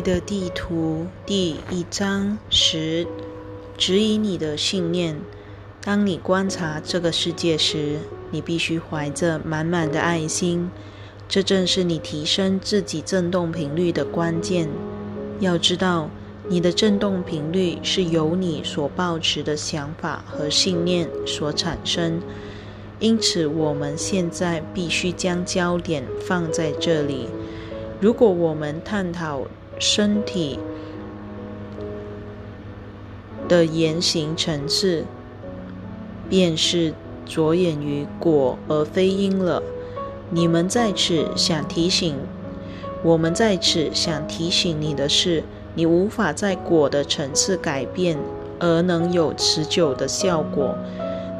的地图第一章十，指引你的信念。当你观察这个世界时，你必须怀着满满的爱心。这正是你提升自己振动频率的关键。要知道，你的振动频率是由你所抱持的想法和信念所产生。因此，我们现在必须将焦点放在这里。如果我们探讨身体的言行层次，便是着眼于果而非因了。你们在此想提醒，我们在此想提醒你的是，你无法在果的层次改变而能有持久的效果，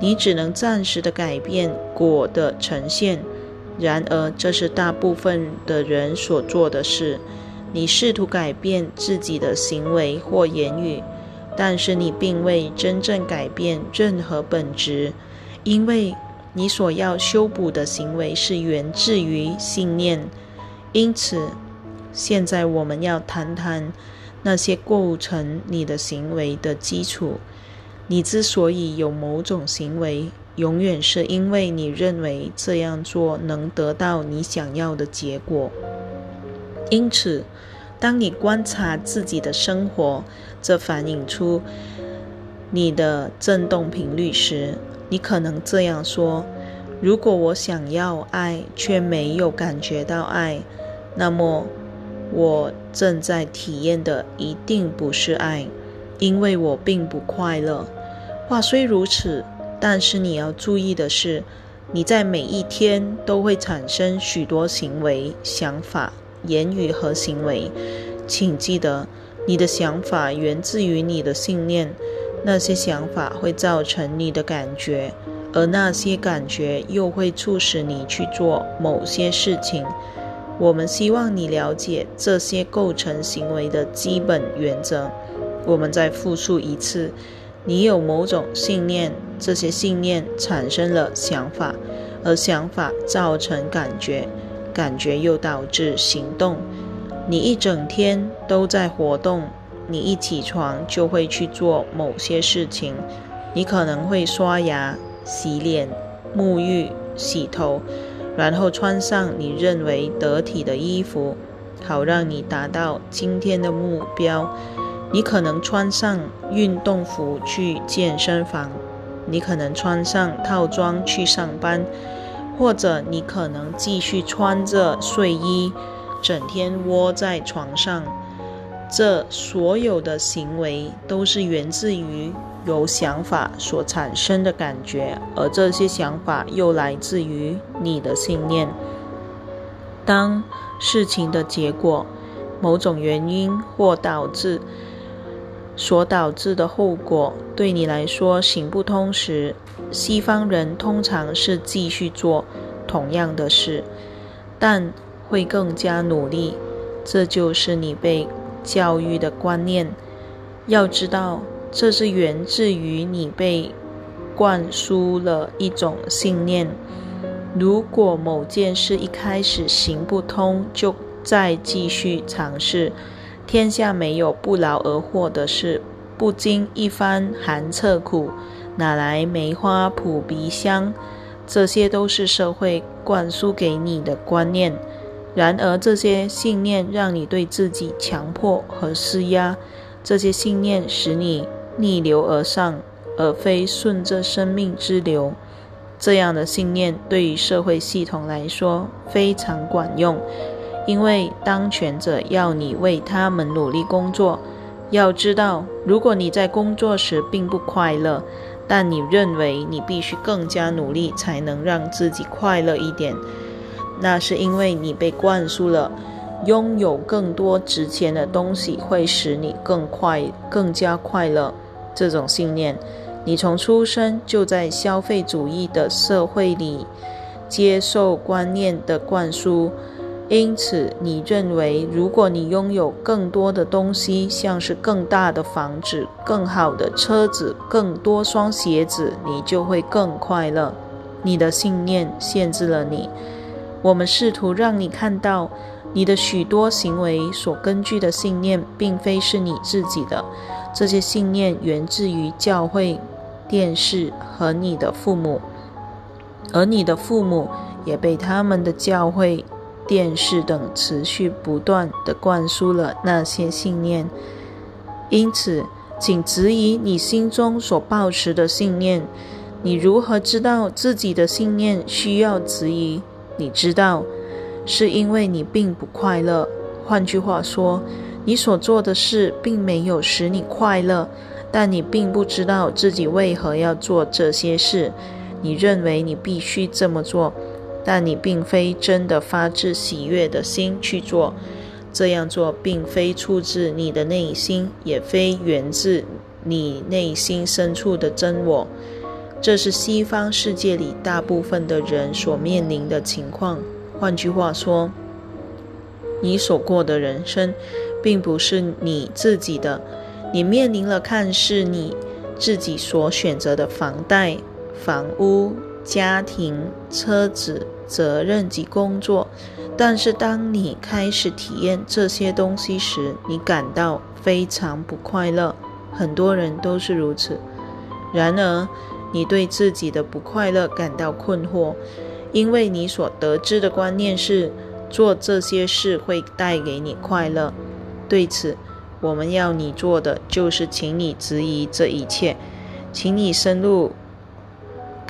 你只能暂时的改变果的呈现。然而，这是大部分的人所做的事。你试图改变自己的行为或言语，但是你并未真正改变任何本质，因为你所要修补的行为是源自于信念。因此，现在我们要谈谈那些构成你的行为的基础。你之所以有某种行为，永远是因为你认为这样做能得到你想要的结果。因此，当你观察自己的生活，这反映出你的振动频率时，你可能这样说：如果我想要爱却没有感觉到爱，那么我正在体验的一定不是爱，因为我并不快乐。话虽如此。但是你要注意的是，你在每一天都会产生许多行为、想法、言语和行为。请记得，你的想法源自于你的信念，那些想法会造成你的感觉，而那些感觉又会促使你去做某些事情。我们希望你了解这些构成行为的基本原则。我们再复述一次。你有某种信念，这些信念产生了想法，而想法造成感觉，感觉又导致行动。你一整天都在活动，你一起床就会去做某些事情。你可能会刷牙、洗脸、沐浴、洗头，然后穿上你认为得体的衣服，好让你达到今天的目标。你可能穿上运动服去健身房，你可能穿上套装去上班，或者你可能继续穿着睡衣，整天窝在床上。这所有的行为都是源自于由想法所产生的感觉，而这些想法又来自于你的信念。当事情的结果某种原因或导致。所导致的后果对你来说行不通时，西方人通常是继续做同样的事，但会更加努力。这就是你被教育的观念。要知道，这是源自于你被灌输了一种信念：如果某件事一开始行不通，就再继续尝试。天下没有不劳而获的事，不经一番寒彻骨，哪来梅花扑鼻香？这些都是社会灌输给你的观念。然而，这些信念让你对自己强迫和施压，这些信念使你逆流而上，而非顺着生命之流。这样的信念对于社会系统来说非常管用。因为当权者要你为他们努力工作，要知道，如果你在工作时并不快乐，但你认为你必须更加努力才能让自己快乐一点，那是因为你被灌输了拥有更多值钱的东西会使你更快、更加快乐这种信念。你从出生就在消费主义的社会里接受观念的灌输。因此，你认为，如果你拥有更多的东西，像是更大的房子、更好的车子、更多双鞋子，你就会更快乐。你的信念限制了你。我们试图让你看到，你的许多行为所根据的信念，并非是你自己的。这些信念源自于教会、电视和你的父母，而你的父母也被他们的教会、电视等持续不断地灌输了那些信念。因此，请质疑你心中所抱持的信念。你如何知道自己的信念需要质疑？你知道。是因为你并不快乐。换句话说，你所做的事并没有使你快乐，但你并不知道自己为何要做这些事。你认为你必须这么做，但你并非真的发自喜悦的心去做。这样做并非出自你的内心，也非源自你内心深处的真我。这是西方世界里大部分的人所面临的情况。换句话说，你所过的人生，并不是你自己的。你面临了看似你自己所选择的房贷、房屋、家庭、车子、责任及工作，但是当你开始体验这些东西时，你感到非常不快乐。很多人都是如此。然而，你对自己的不快乐感到困惑。因为你所得知的观念是做这些事会带给你快乐，对此，我们要你做的就是请你质疑这一切，请你深入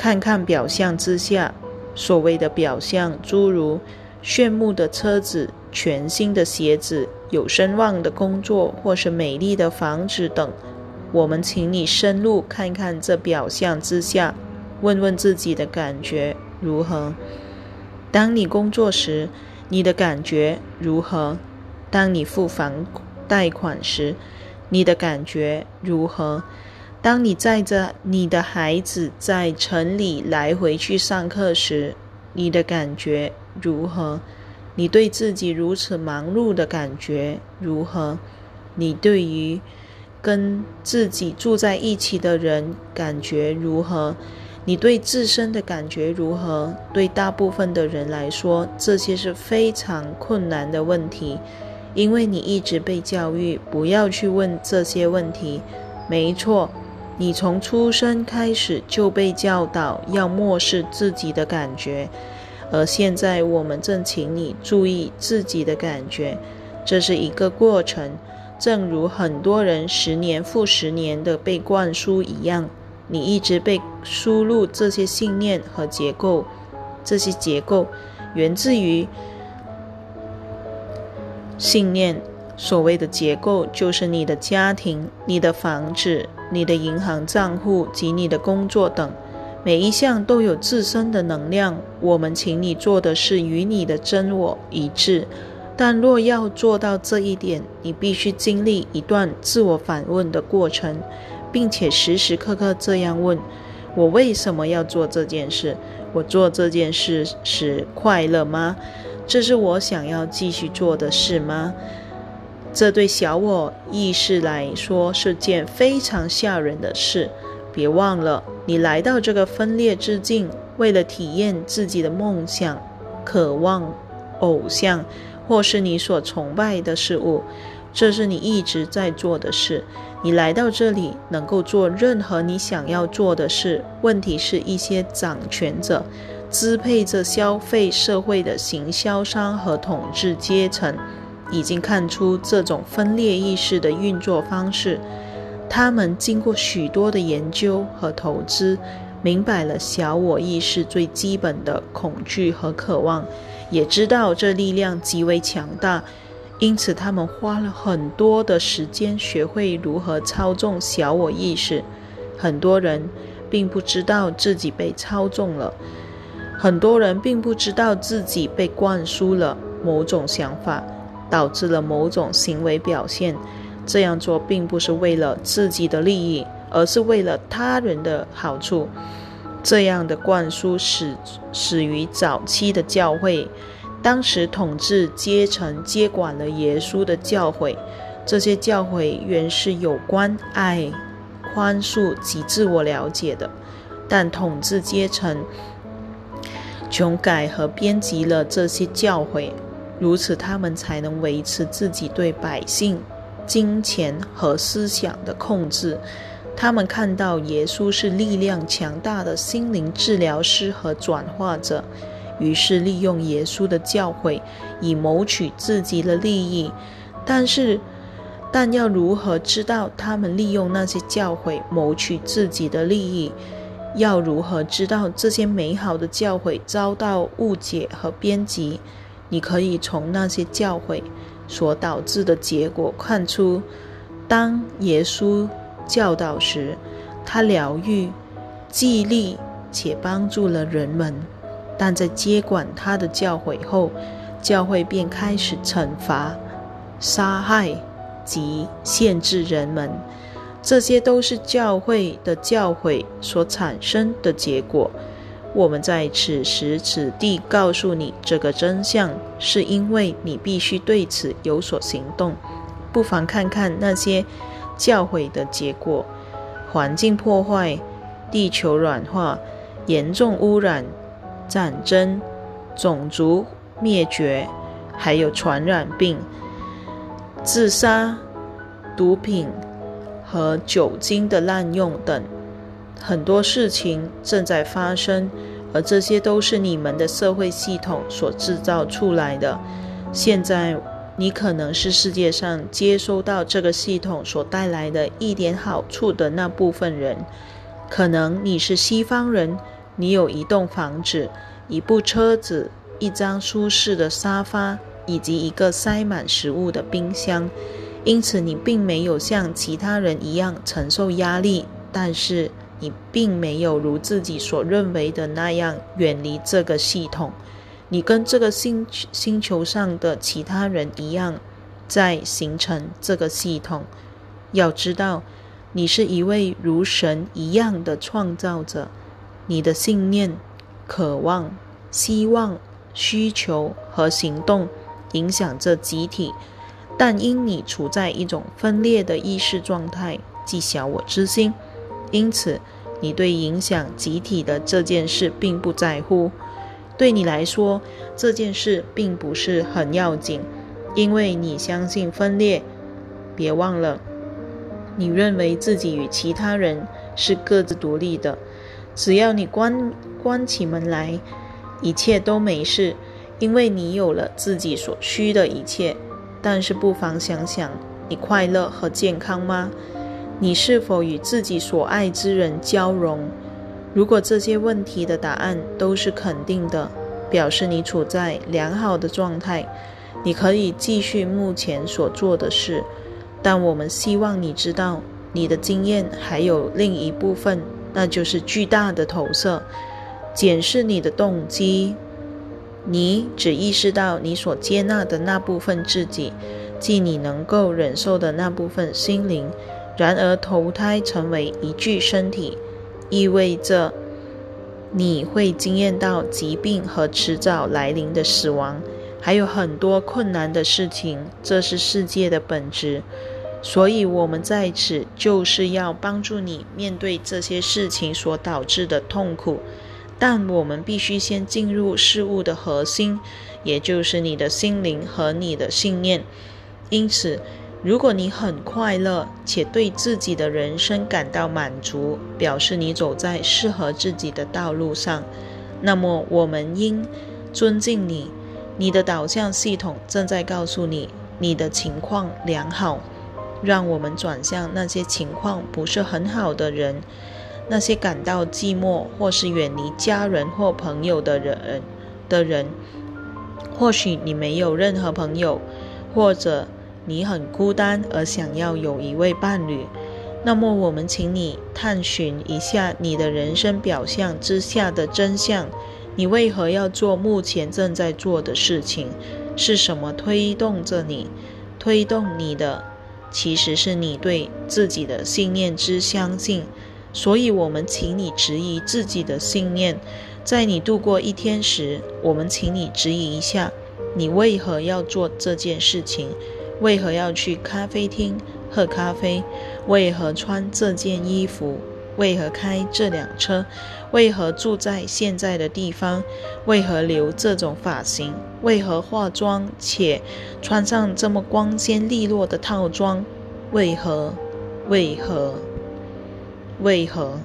看看表象之下所谓的表象，诸如炫目的车子、全新的鞋子、有声望的工作或是美丽的房子等。我们请你深入看看这表象之下，问问自己的感觉。如何？当你工作时，你的感觉如何？当你付房贷款时，你的感觉如何？当你载着你的孩子在城里来回去上课时，你的感觉如何？你对自己如此忙碌的感觉如何？你对于跟自己住在一起的人感觉如何？你对自身的感觉如何？对大部分的人来说，这些是非常困难的问题，因为你一直被教育不要去问这些问题。没错，你从出生开始就被教导要漠视自己的感觉，而现在我们正请你注意自己的感觉，这是一个过程，正如很多人十年复十年的被灌输一样。你一直被输入这些信念和结构，这些结构源自于信念。所谓的结构，就是你的家庭、你的房子、你的银行账户及你的工作等，每一项都有自身的能量。我们请你做的是与你的真我一致，但若要做到这一点，你必须经历一段自我反问的过程。并且时时刻刻这样问：我为什么要做这件事？我做这件事是快乐吗？这是我想要继续做的事吗？这对小我意识来说是件非常吓人的事。别忘了，你来到这个分裂之境，为了体验自己的梦想、渴望、偶像，或是你所崇拜的事物。这是你一直在做的事。你来到这里，能够做任何你想要做的事。问题是一些掌权者、支配着消费社会的行销商和统治阶层，已经看出这种分裂意识的运作方式。他们经过许多的研究和投资，明白了小我意识最基本的恐惧和渴望，也知道这力量极为强大。因此，他们花了很多的时间学会如何操纵小我意识。很多人并不知道自己被操纵了，很多人并不知道自己被灌输了某种想法，导致了某种行为表现。这样做并不是为了自己的利益，而是为了他人的好处。这样的灌输始始于早期的教会。当时统治阶层接管了耶稣的教诲，这些教诲原是有关爱、宽恕及自我了解的，但统治阶层穷改和编辑了这些教诲，如此他们才能维持自己对百姓、金钱和思想的控制。他们看到耶稣是力量强大的心灵治疗师和转化者，于是利用耶稣的教诲以谋取自己的利益。但是，但要如何知道他们利用那些教诲谋取自己的利益？要如何知道这些美好的教诲遭到误解和编辑？你可以从那些教诲所导致的结果看出，当耶稣。教导时，他疗愈、激励且帮助了人们；但在接管他的教诲后，教会便开始惩罚、杀害及限制人们。这些都是教会的教诲所产生的结果。我们在此时此地告诉你这个真相，是因为你必须对此有所行动。不妨看看那些。教诲的结果：环境破坏、地球软化、严重污染、战争、种族灭绝，还有传染病、自杀、毒品和酒精的滥用等，很多事情正在发生，而这些都是你们的社会系统所制造出来的。现在。你可能是世界上接收到这个系统所带来的一点好处的那部分人。可能你是西方人，你有一栋房子、一部车子、一张舒适的沙发以及一个塞满食物的冰箱，因此你并没有像其他人一样承受压力。但是你并没有如自己所认为的那样远离这个系统。你跟这个星星球上的其他人一样，在形成这个系统。要知道，你是一位如神一样的创造者。你的信念、渴望、希望、需求和行动影响着集体，但因你处在一种分裂的意识状态，即小我之心，因此你对影响集体的这件事并不在乎。对你来说，这件事并不是很要紧，因为你相信分裂。别忘了，你认为自己与其他人是各自独立的。只要你关关起门来，一切都没事，因为你有了自己所需的一切。但是，不妨想想，你快乐和健康吗？你是否与自己所爱之人交融？如果这些问题的答案都是肯定的，表示你处在良好的状态，你可以继续目前所做的事。但我们希望你知道，你的经验还有另一部分，那就是巨大的投射。检视你的动机，你只意识到你所接纳的那部分自己，即你能够忍受的那部分心灵。然而，投胎成为一具身体。意味着你会经验到疾病和迟早来临的死亡，还有很多困难的事情。这是世界的本质，所以我们在此就是要帮助你面对这些事情所导致的痛苦。但我们必须先进入事物的核心，也就是你的心灵和你的信念。因此。如果你很快乐且对自己的人生感到满足，表示你走在适合自己的道路上，那么我们应尊敬你。你的导向系统正在告诉你你的情况良好。让我们转向那些情况不是很好的人，那些感到寂寞或是远离家人或朋友的人的人。或许你没有任何朋友，或者。你很孤单而想要有一位伴侣，那么我们请你探寻一下你的人生表象之下的真相。你为何要做目前正在做的事情？是什么推动着你？推动你的其实是你对自己的信念之相信。所以，我们请你质疑自己的信念。在你度过一天时，我们请你质疑一下，你为何要做这件事情？为何要去咖啡厅喝咖啡？为何穿这件衣服？为何开这辆车？为何住在现在的地方？为何留这种发型？为何化妆且穿上这么光鲜利落的套装？为何？为何？为何？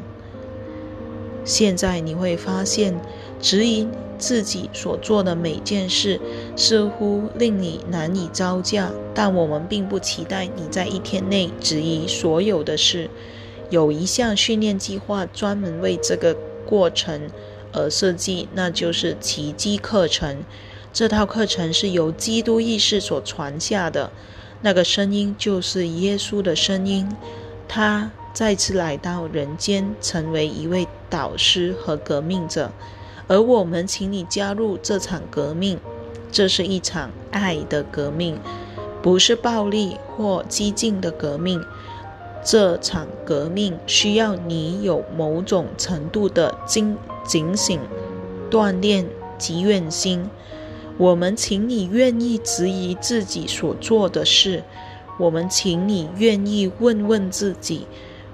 现在你会发现，质疑自己所做的每件事，似乎令你难以招架。但我们并不期待你在一天内质疑所有的事。有一项训练计划专门为这个过程而设计，那就是奇迹课程。这套课程是由基督意识所传下的，那个声音就是耶稣的声音。他再次来到人间，成为一位导师和革命者，而我们请你加入这场革命。这是一场爱的革命，不是暴力或激进的革命。这场革命需要你有某种程度的警警醒、锻炼及愿心。我们请你愿意质疑自己所做的事。我们请你愿意问问自己：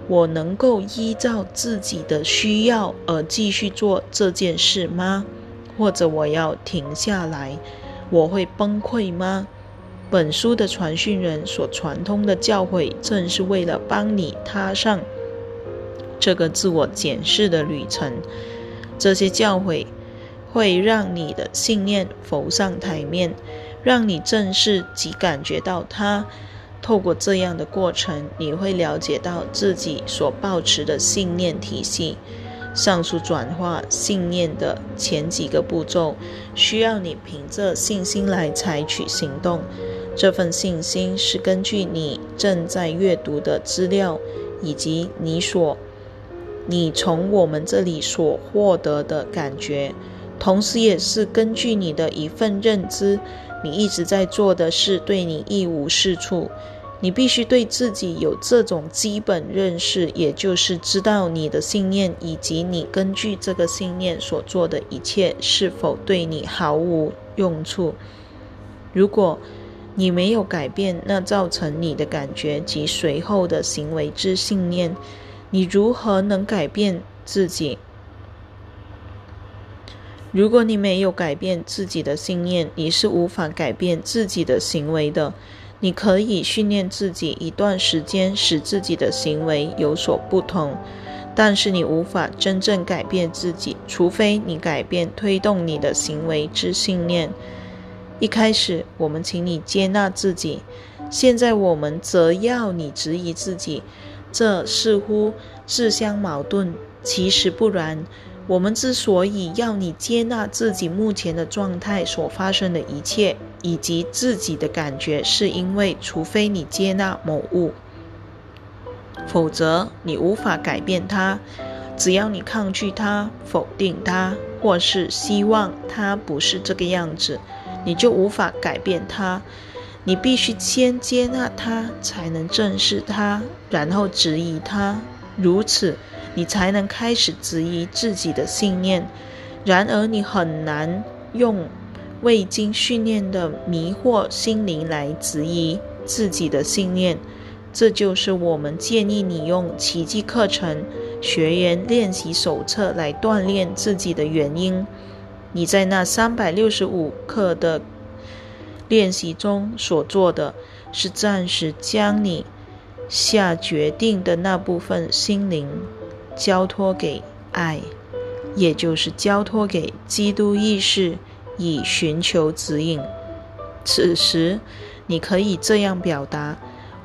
我能够依照自己的需要而继续做这件事吗？或者我要停下来，我会崩溃吗？本书的传讯人所传通的教诲，正是为了帮你踏上这个自我检视的旅程。这些教诲会让你的信念浮上台面，让你正视及感觉到它。透过这样的过程，你会了解到自己所抱持的信念体系。上述转化信念的前几个步骤，需要你凭着信心来采取行动。这份信心是根据你正在阅读的资料，以及你所你从我们这里所获得的感觉，同时也是根据你的一份认知。你一直在做的事对你一无是处。你必须对自己有这种基本认识，也就是知道你的信念以及你根据这个信念所做的一切是否对你毫无用处。如果你没有改变那造成你的感觉及随后的行为之信念，你如何能改变自己？如果你没有改变自己的信念，你是无法改变自己的行为的。你可以训练自己一段时间，使自己的行为有所不同，但是你无法真正改变自己，除非你改变推动你的行为之信念。一开始，我们请你接纳自己；现在，我们则要你质疑自己。这似乎自相矛盾，其实不然。我们之所以要你接纳自己目前的状态所发生的一切，以及自己的感觉，是因为，除非你接纳某物，否则你无法改变它。只要你抗拒它、否定它，或是希望它不是这个样子。你就无法改变它，你必须先接纳它，才能正视它，然后质疑它，如此你才能开始质疑自己的信念。然而，你很难用未经训练的迷惑心灵来质疑自己的信念。这就是我们建议你用奇迹课程学员练习手册来锻炼自己的原因。你在那三百六十五课的练习中所做的是暂时将你下决定的那部分心灵交托给爱，也就是交托给基督意识，以寻求指引。此时，你可以这样表达：“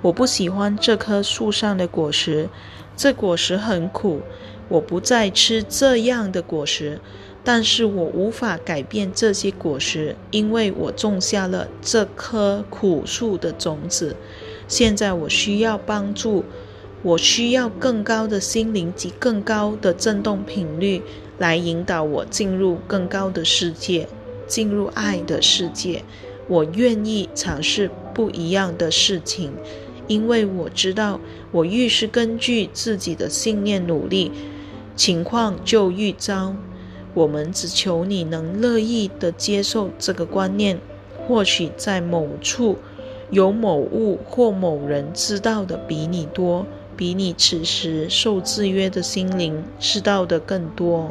我不喜欢这棵树上的果实，这果实很苦，我不再吃这样的果实。”但是我无法改变这些果实，因为我种下了这棵苦树的种子。现在我需要帮助，我需要更高的心灵及更高的振动频率来引导我进入更高的世界，进入爱的世界。我愿意尝试不一样的事情，因为我知道，我越是根据自己的信念努力，情况就愈糟。我们只求你能乐意的接受这个观念。或许在某处有某物或某人知道的比你多，比你此时受制约的心灵知道的更多。